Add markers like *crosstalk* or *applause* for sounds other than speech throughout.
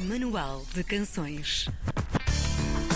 Manual de Canções.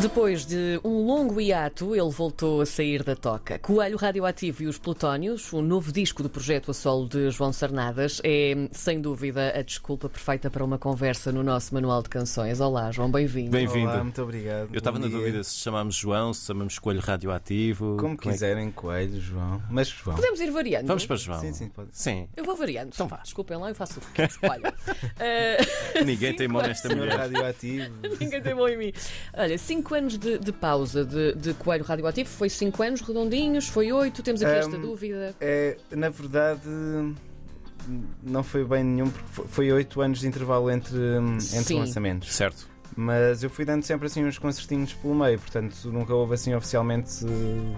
Depois de um longo hiato, ele voltou a sair da toca. Coelho Radioativo e os Plutónios, o novo disco do projeto a solo de João Sarnadas, é sem dúvida a desculpa perfeita para uma conversa no nosso manual de canções. Olá, João, bem-vindo. Bem-vindo. Muito obrigado. Eu estava na dúvida se chamamos João, se chamamos Coelho Radioativo. Como é que- quiserem, Coelho, João. Mas João. Podemos ir variando. Vamos para João. Sim, sim, pode. Sim. Eu vou variando. Então vá. Desculpem lá, eu faço o que escolho. Uh, *laughs* Ninguém cinco teimou anos- nesta mulher. radioativo. Ninguém tem mão em mim. Olha, 5 anos de, de pausa de, de Coelho Radioativo. Foi 5 anos redondinhos? Foi 8? Temos aqui esta Ahm, dúvida. É, na verdade, não foi bem nenhum, porque foi- oito anos de intervalo entre, entre Sim. lançamentos. Certo. Mas eu fui dando sempre assim uns concertinhos pelo meio, portanto nunca houve assim oficialmente. eh,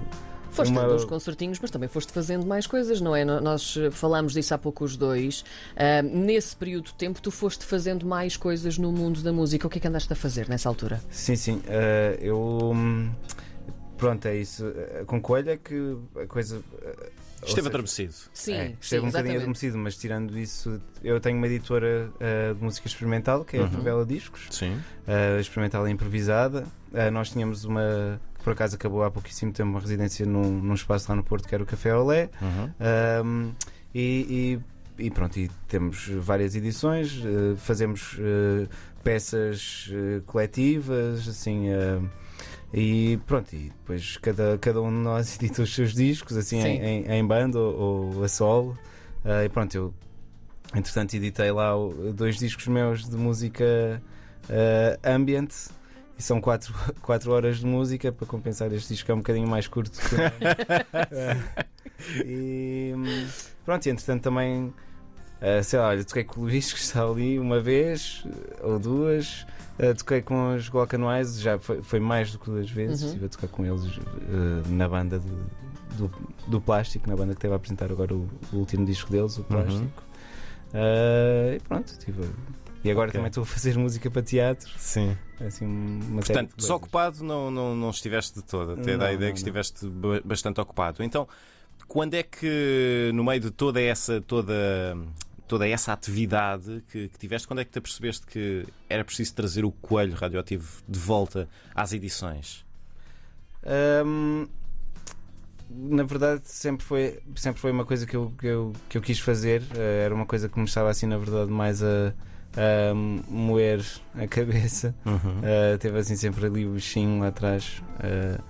Foste uma- uns concertinhos, mas também foste fazendo mais coisas, não é? Nós eh, falámos disso há pouco os dois. Ah, nesse período de tempo, tu foste fazendo mais coisas no mundo da música. O que é que andaste a fazer nessa altura? Sim, sim. eh, eu. hum, Pronto, é isso. Eh, Com Coelho é que a coisa. Esteve seja, adormecido. Sim, É, sim, esteve um bocadinho adormecido, mas tirando isso, eu tenho uma editora eh, de música experimental, que é a Uhum. Favela Discos, Sim. eh, experimental e improvisada. Eh, nós tínhamos uma, que por acaso acabou há pouquíssimo tempo, uma residência num, num espaço lá no Porto, que era o Café Olé. Uhum. Um, e, e- e pronto, e temos várias edições, fazemos peças coletivas, assim. E pronto, e depois cada, cada um de nós *laughs* edita os seus discos, assim, Sim. em, em, em banda ou, ou a solo. Eh, e pronto, eu entretanto editei lá dois discos meus de música eh, ambient. E são quatro, *laughs* quatro horas de música para compensar este disco que é um bocadinho mais curto. *laughs* e hum, pronto, e entretanto também, eh, sei lá, olha, toquei com o Luís que está ali uma vez eh, ou duas. Eh, toquei com os Glockenwise, já foi, foi mais do que duas vezes. Uhum. Estive a tocar com eles eh, na banda de- do, do Plástico, na banda que esteve a apresentar agora o, o último disco deles, o Plástico. Eh, e pronto, estive a- E agora Ok. também estou a fazer música para teatro. Sim. Assim, Portanto, desocupado não, não, não estiveste de todo. Até Não, dá a ideia não, que não. estiveste ba- bastante ocupado. Então, quando é que, no meio de toda essa, toda, toda essa atividade que, que tiveste, quando é que te apercebeste que era preciso trazer o coelho radioativo de volta às edições? Hum, na verdade, sempre foi, sempre foi uma coisa que eu, que eu, que eu quis fazer. Eh, era uma coisa que me estava assim, na verdade, mais a, a moer a cabeça. Uhum. Uh, teve assim sempre ali o bichinho lá atrás. uh,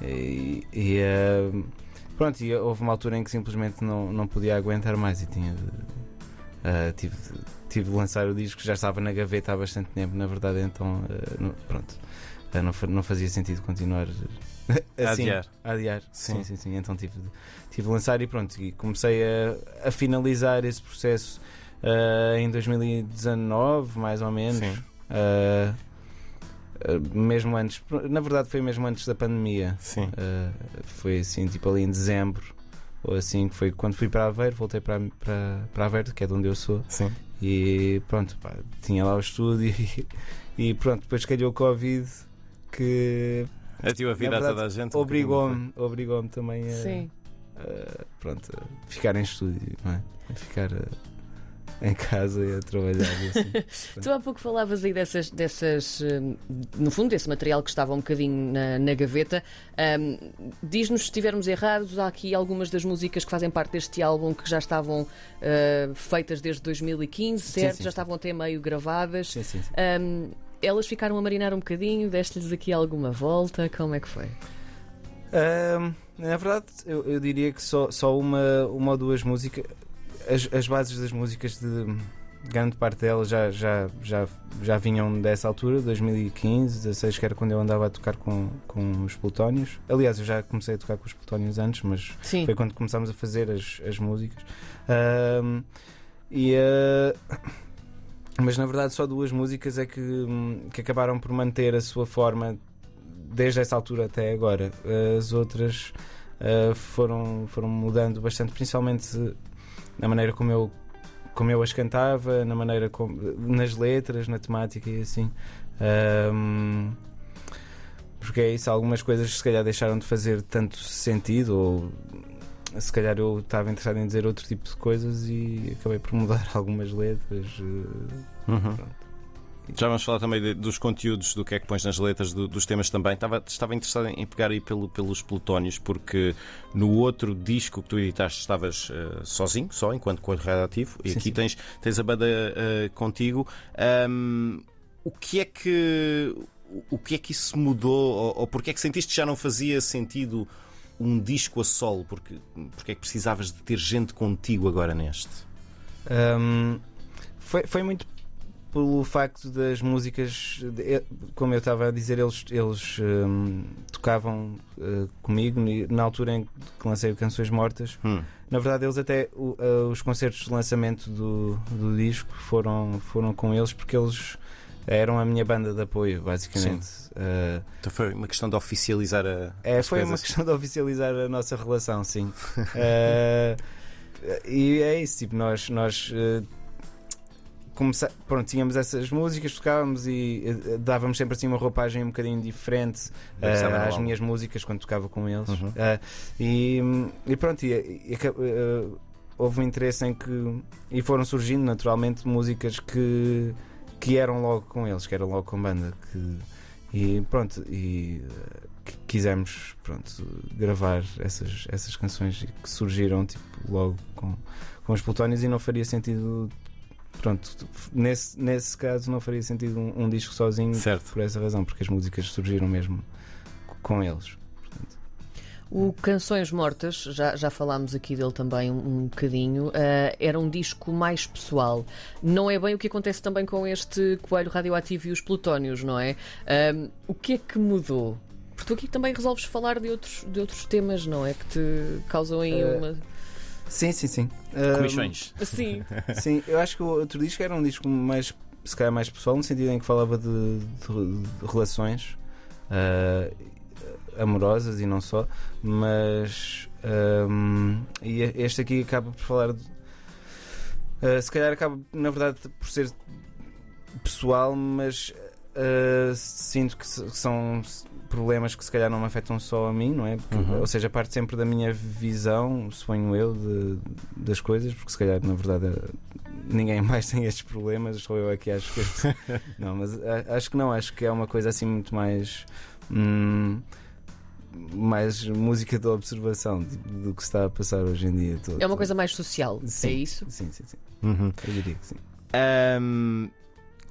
e e, uh, pronto, e houve uma altura em que simplesmente não, não podia aguentar mais e tinha de, uh, tive, de- tive de lançar o disco, já estava na gaveta há bastante tempo, na verdade, então uh, não- pronto. uh, não, não fazia sentido continuar *laughs* assim, adiar. adiar. Sim. Sim, sim, sim. Então tive de, tive de lançar e pronto. E comecei a, a finalizar esse processo em 2019, mais ou menos. Sim. Mesmo antes, na verdade foi mesmo antes da pandemia. Sim. Foi assim, tipo ali em dezembro, ou assim, que foi quando fui para Aveiro, voltei para, para, para Aveiro, que é de onde eu sou, Sim. e pronto, pá, tinha lá o estúdio *laughs* e, e pronto, depois calhou o Covid que Atiu a vida Na a toda a gente. obrigou-me obrigou também a, Sim. a- pronto, a ficar em estúdio, não é? A ficar uh, *laughs* em casa e a trabalhar assim. *laughs* Tu há pouco falavas aí dessas, dessas hum, no fundo, desse material que estava um bocadinho na, na gaveta. Hum, Diz-nos se estivermos errados, há aqui algumas das músicas que fazem parte deste álbum que já estavam uh, feitas desde 2015, certo? sim, já sim. estavam até meio gravadas. sim, sim, sim. Hum, elas ficaram a marinar um bocadinho, deste-lhes aqui alguma volta, como é que foi? Ahm, na verdade, eu, eu diria que só, só uma, uma ou duas músicas. As, as bases das músicas de grande parte delas já, já, já, já vinham dessa altura, 2015, 16, que era quando eu andava a tocar com, com os Plutónios. Aliás, eu já comecei a tocar com os Plutónios antes, mas Sim. foi quando começámos a fazer as, as músicas. E, ah, mas na verdade só duas músicas é que, que acabaram por manter a sua forma desde essa altura até agora. As outras ah, foram, foram mudando bastante, principalmente na maneira como eu, como eu as cantava, na maneira como, nas letras, na temática e assim. Ahm, porque é isso, algumas coisas se calhar deixaram de fazer tanto sentido, ou se calhar eu estava interessado em dizer outro tipo de coisas e acabei por mudar *laughs* algumas letras. eh, Uhum. Já vamos falar também de- dos conteúdos, do que é que pões nas letras, do- dos temas também. Estava, estava interessado em pegar aí pelo- pelos plutónios, porque no outro disco que tu editaste estavas eh, sozinho, só enquanto coelho radioativo, e Sim, aqui sim. Tens, tens a banda eh, contigo. Ahm, o que é que. O que é que isso mudou? Ou, ou porque é que sentiste que já não fazia sentido um disco a solo? Porque, porque é que precisavas de ter gente contigo agora neste? Um, foi, foi muito pelo facto das músicas, de- como eu estava a dizer, eles, eles um, tocavam uh, comigo na altura em que lancei o Canções Mortas. Hum. Na verdade, eles até o- uh, os concertos de lançamento do, do disco foram, foram com eles porque eles eram a minha banda de apoio, basicamente. Uh, Então foi uma questão de oficializar a. é, foi uma coisas. questão de oficializar a nossa relação, sim. *laughs* Eh, e é isso, tipo, nós, nós eh, comece- pronto, tínhamos essas músicas, tocávamos e eh, dávamos sempre assim uma roupagem um bocadinho diferente eh, às minhas músicas quando tocava com eles. Uhum. Eh, e, e pronto, e, e eh, houve um interesse em que. E foram surgindo naturalmente músicas que, que eram logo com eles, que eram logo com banda. Que, e pronto, e eh, quisemos pronto, gravar essas, essas canções que surgiram tipo, logo com, com os plutónios e não faria sentido. Pronto, nesse, nesse caso não faria sentido um, um disco sozinho Certo. por essa razão, porque as músicas surgiram mesmo com eles. O Canções Mortas, já, já falámos aqui dele também um, um bocadinho, ah, era um disco mais pessoal. Não é bem o que acontece também com este Coelho Radioativo e os Plutónios, não é? Ahm, o que é que mudou? Porque tu aqui também resolves falar de outros, de outros temas, não é? Que te causam aí Eh, uma. Sim, sim, sim. Comissões. Sim. *laughs* Sim, eu acho que o outro disco era um disco mais, se calhar mais pessoal, no sentido em que falava de, de- de relações ah, amorosas e não só, mas ahm, e este aqui acaba por falar de, ah, se calhar acaba na verdade por ser pessoal, mas ah, sinto que, que são problemas que se calhar não me afetam só a mim, não é? Porque, Uhum. Ou seja, parte sempre da minha visão, suponho eu, de- das coisas, porque se calhar na verdade ninguém *laughs* mais tem estes problemas, sou eu aqui acho que *laughs* não, mas a- acho que não, acho que é uma coisa assim muito mais hum, mais música de observação de- do que se está a passar hoje em dia. todo. É uma coisa mais social, Sim. é isso? Sim, sim, sim. Uhum. Eu diria que sim. Ahm,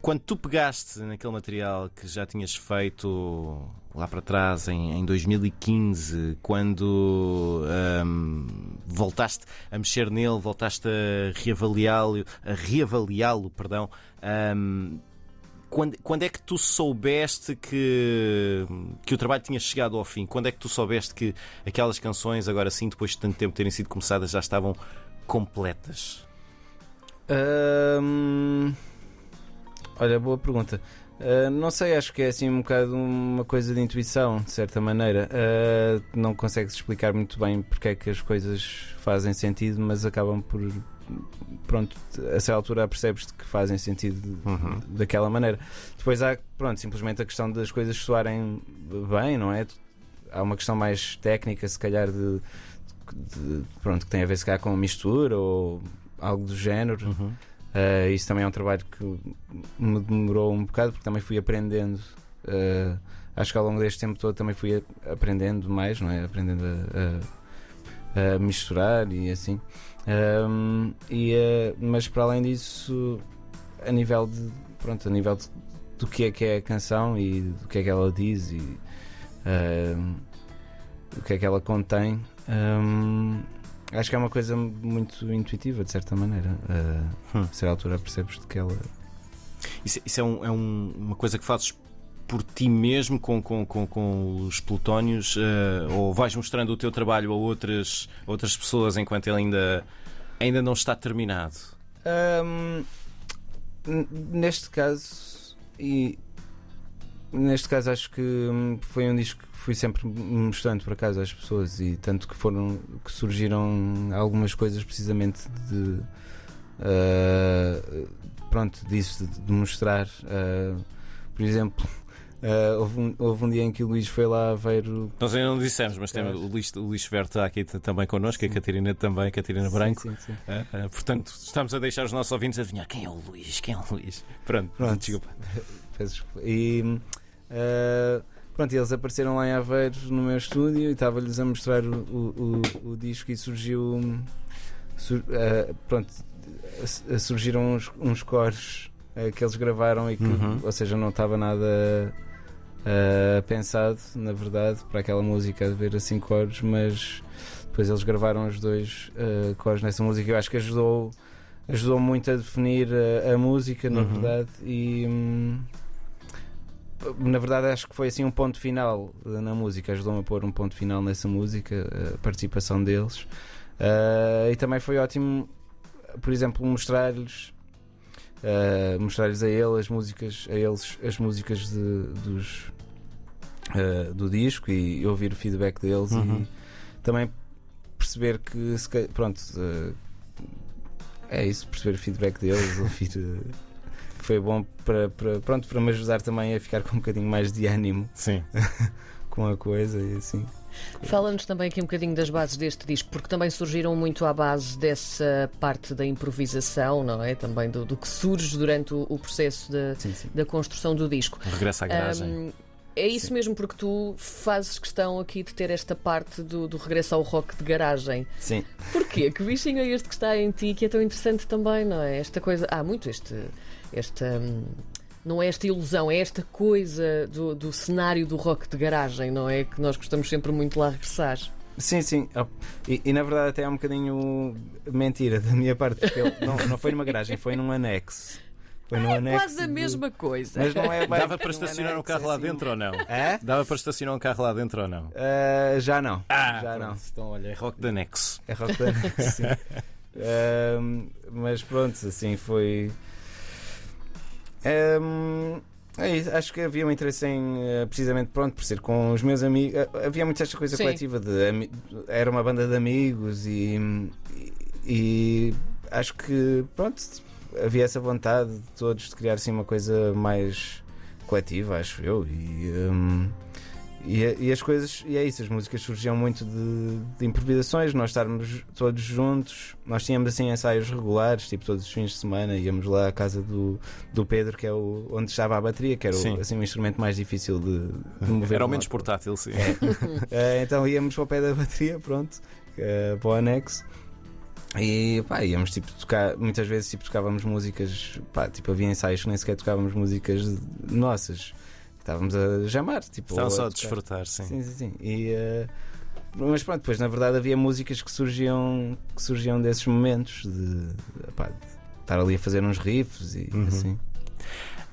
quando tu pegaste naquele material que já tinhas feito lá para trás, em, em 2015, quando ahm, voltaste a mexer nele, voltaste a reavaliá-lo, a reavaliá-lo, perdão. ahm, quando, quando é que tu soubeste que, que o trabalho tinha chegado ao fim? Quando é que tu soubeste que aquelas canções, agora sim, depois de tanto tempo terem sido começadas, já estavam completas? Hum, olha, boa pergunta. Uh, não sei, acho que é assim um bocado uma coisa de intuição, de certa maneira. Uh, não consegues explicar muito bem porque é que as coisas fazem sentido, mas acabam por. Pronto, a certa altura percebes que fazem sentido Uhum. daquela maneira. Depois há, pronto, simplesmente a questão das coisas soarem bem, não é? Há uma questão mais técnica, se calhar, de, de- pronto, que tem a ver se calhar com mistura ou algo do género. Uhum. Uh, isso também é um trabalho que me demorou um bocado porque também fui aprendendo. uh, acho que ao longo deste tempo todo também fui aprendendo mais, não é? Aprendendo a, a- a misturar e assim. Um, e, uh, mas para além disso, a nível de pronto, a nível de- do que é que é a canção e do que é que ela diz e um, o que é que ela contém. um, acho que é uma coisa muito intuitiva, de certa maneira. Uh, Hum. A certa altura percebes de que ela. Isso, isso é, um- é um- uma coisa que fazes por ti mesmo com, com, com, com os plutónios eh, ou vais mostrando o teu trabalho a outras, outras pessoas enquanto ele ainda, ainda não está terminado? Um, neste caso, e neste caso acho que hum, foi um disco que fui sempre mostrando por acaso às pessoas e tanto que foram que surgiram algumas coisas precisamente de uh, pronto disso de, de mostrar uh, por exemplo Uh, *laughs* houve, um, houve um dia em que o Luís foi lá ver o. Nós ainda não dissemos, mas temos, Claro. o Luís, o Luís Verde está aqui também connosco, a Catarina também, a Catarina Branco. Sim, sim, sim. Ah, ah, portanto, estamos a deixar os nossos ouvintes adivinhar quem é o Luís, quem é o Luís. Pronto, Pronto. desculpa. *laughs* Peço desculpa. E uh, pronto, eles apareceram lá em Aveiro no meu estúdio e estava-lhes a mostrar o, o, o- disco e surgiu. sur- uh, pronto, surgiram uns, uns cores uh, que eles gravaram e que, Uhum. ou seja, não estava nada pensado, na verdade, para aquela música haver assim cores, mas depois eles gravaram os dois cores nessa música. Eu acho que ajudou ajudou muito a definir a, a música, na Uhum. verdade, e hum, na verdade acho que foi assim um ponto final eh, na música, ajudou-me a pôr um ponto final nessa música, a participação deles. Ah, e também foi ótimo, por exemplo, mostrar-lhes ah, mostrar-lhes a eles as músicas, a eles as músicas de- dos ah, do disco e ouvir o feedback deles Uhum. e também perceber que pronto é isso, perceber o feedback deles, *laughs* ouvir que foi bom para, para, pronto, para me ajudar também a ficar com um bocadinho mais de ânimo Sim. *laughs* com a coisa e assim. Fala-nos também aqui um bocadinho das bases deste disco, porque também surgiram muito à base dessa parte da improvisação, não é? Também do, do que surge durante o, o processo da, Sim, sim. da construção do disco. Regresso à garagem. Ahm, é isso Sim. mesmo, porque tu fazes questão aqui de ter esta parte do, do regresso ao rock de garagem. Sim. Porquê? Que bichinho é este que está em ti que é tão interessante também, não é? Esta coisa. Há muito este. Esta. hum, Não é esta ilusão, é esta coisa do, do cenário do rock de garagem, não é? Que nós gostamos sempre muito de lá regressar. Sim, sim. Oh, E, e na verdade até é um bocadinho mentira da minha parte, porque não, não foi numa garagem, foi num anexo. Foi num anexo. É Quase a mesma coisa. Mas não é bem Dava para estacionar um carro lá assim. dentro ou não? É? Dava para estacionar um carro lá dentro ou não? Ah, já não. já pronto. não. Então, olha, é rock de anexo. É rock de anexo, sim. Ahm, mas pronto, assim foi. Ahm, é isso, acho que havia um interesse em, eh, precisamente, pronto, por ser com os meus amigos. eh, Havia muito esta coisa Sim. coletiva de. Era uma banda de amigos e, e, e acho que, pronto, havia essa vontade de todos de criar assim uma coisa mais coletiva, acho eu. E, hum, e, e as coisas, e é isso, as músicas surgiam muito de, de improvisações, nós estarmos todos juntos, nós tínhamos assim ensaios regulares, tipo todos os fins de semana, íamos lá à casa do, do Pedro, que é o, onde estava a bateria, que era o, Sim. assim, um instrumento mais difícil de, de mover. Era o um menos portátil, sim. *laughs* eh, então íamos para o pé da bateria, pronto, eh, para o anexo. E pá, íamos tipo tocar, muitas vezes tipo, tocávamos músicas, pá, tipo havia ensaios que nem sequer tocávamos músicas nossas, estávamos a jamar, tipo, Estavam só a tocar. desfrutar, sim. Sim, sim, sim. E, eh, mas pronto, depois na verdade havia músicas que surgiam, que surgiam desses momentos de, pá, de estar ali a fazer uns riffs e Uhum. assim.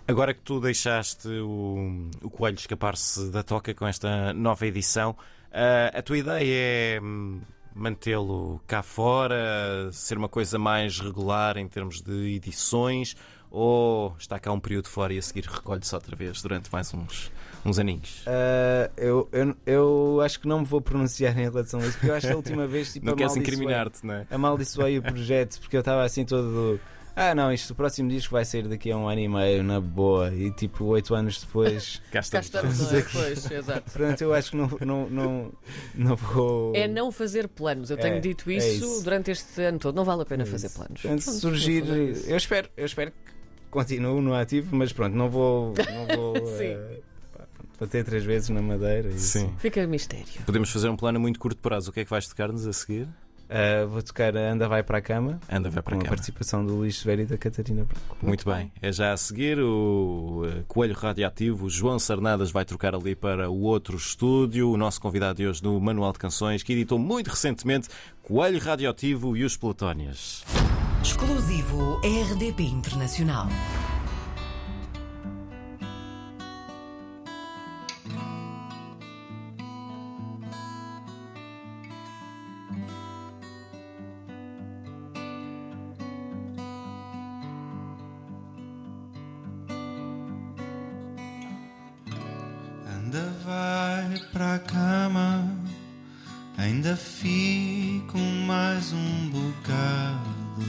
Agora que tu deixaste o, o Coelho escapar-se da toca com esta nova edição, ah, a tua ideia é hum, mantê-lo cá fora, ser uma coisa mais regular em termos de edições, ou está cá um período fora e a seguir recolhe-se outra vez durante mais uns, uns aninhos? Eh, eu, eu, eu acho que não me vou pronunciar *laughs* em relação a isso, porque eu acho que a última vez tipo, Não queres incriminar-te, não é? amaldiçoei o *laughs* projeto porque eu estava assim todo. Ah, não, isto o próximo disco vai sair daqui a um ano e meio, na boa. E tipo, oito anos depois. Cá *laughs* Cá estamos. estamos, não é? Pois, exato. Portanto, eu acho que não, não, não, não vou. É não fazer planos. Eu tenho É, dito é isso, isso. durante este ano todo. Não vale a pena É fazer isso. planos. Portanto, Pronto, surgir. isso. Eu espero, eu espero que continue no ativo, mas pronto, não vou. Não vou *laughs* Sim. eh, pá, pronto, bater três vezes na madeira. E Sim. assim. Fica mistério. Podemos fazer um plano a muito curto prazo. O que é que vais tocar-nos a seguir? Ah, vou tocar Anda Vai para a Cama. Anda, vai para a participação do Luís Severo e da Catarina Branco. Muito bem. É já a seguir o eh, Coelho Radioativo. O João Sarnadas vai trocar ali para o outro estúdio. O nosso convidado de hoje no Manual de Canções, que editou muito recentemente Coelho Radioativo e os Plutónias. Exclusivo RDP Internacional. Ainda vai pra cama, ainda fico mais um bocado.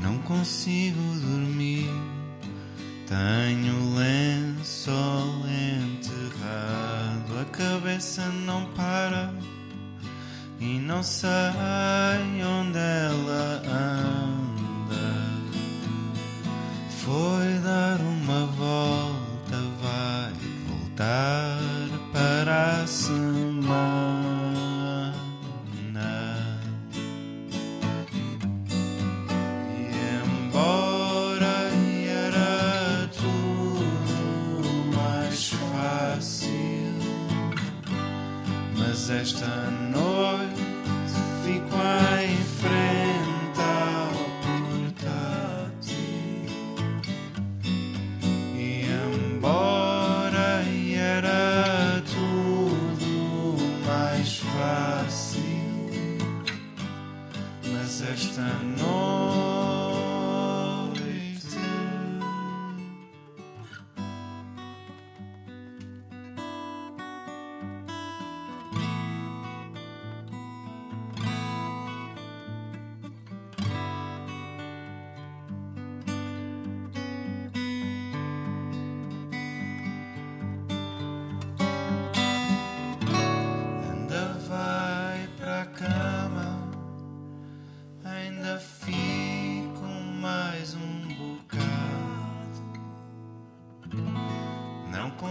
Não consigo dormir, tenho lençol enterrado. A cabeça não para e não sei onde ela anda. Foi dar uma volta mais fácil, mas esta noite.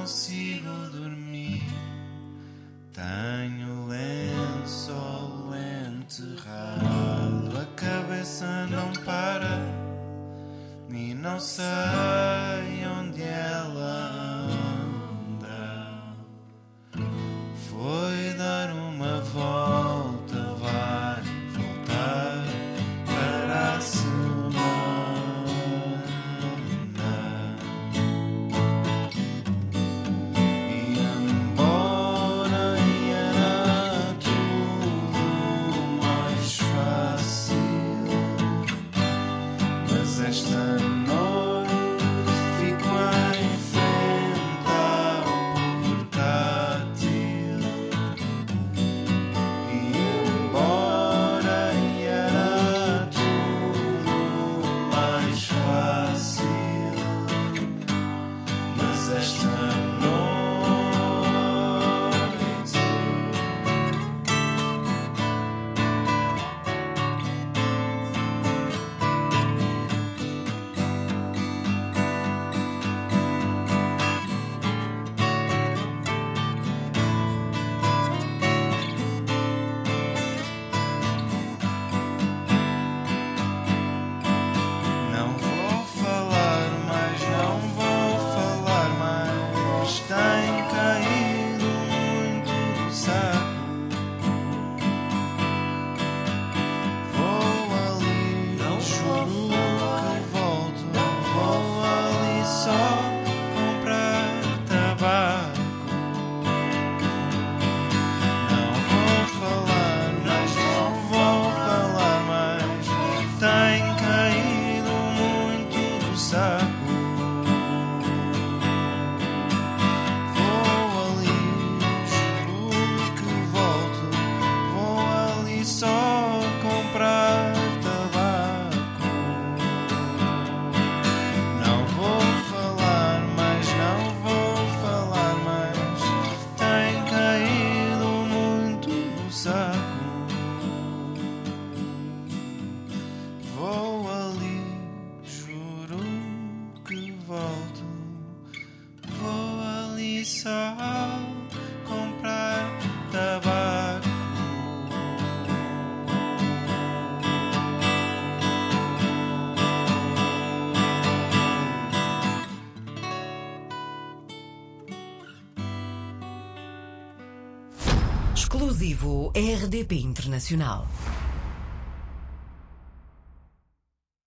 consigo dormir. Tenho lençol enterrado, a cabeça não para e não sabe. RDP Internacional.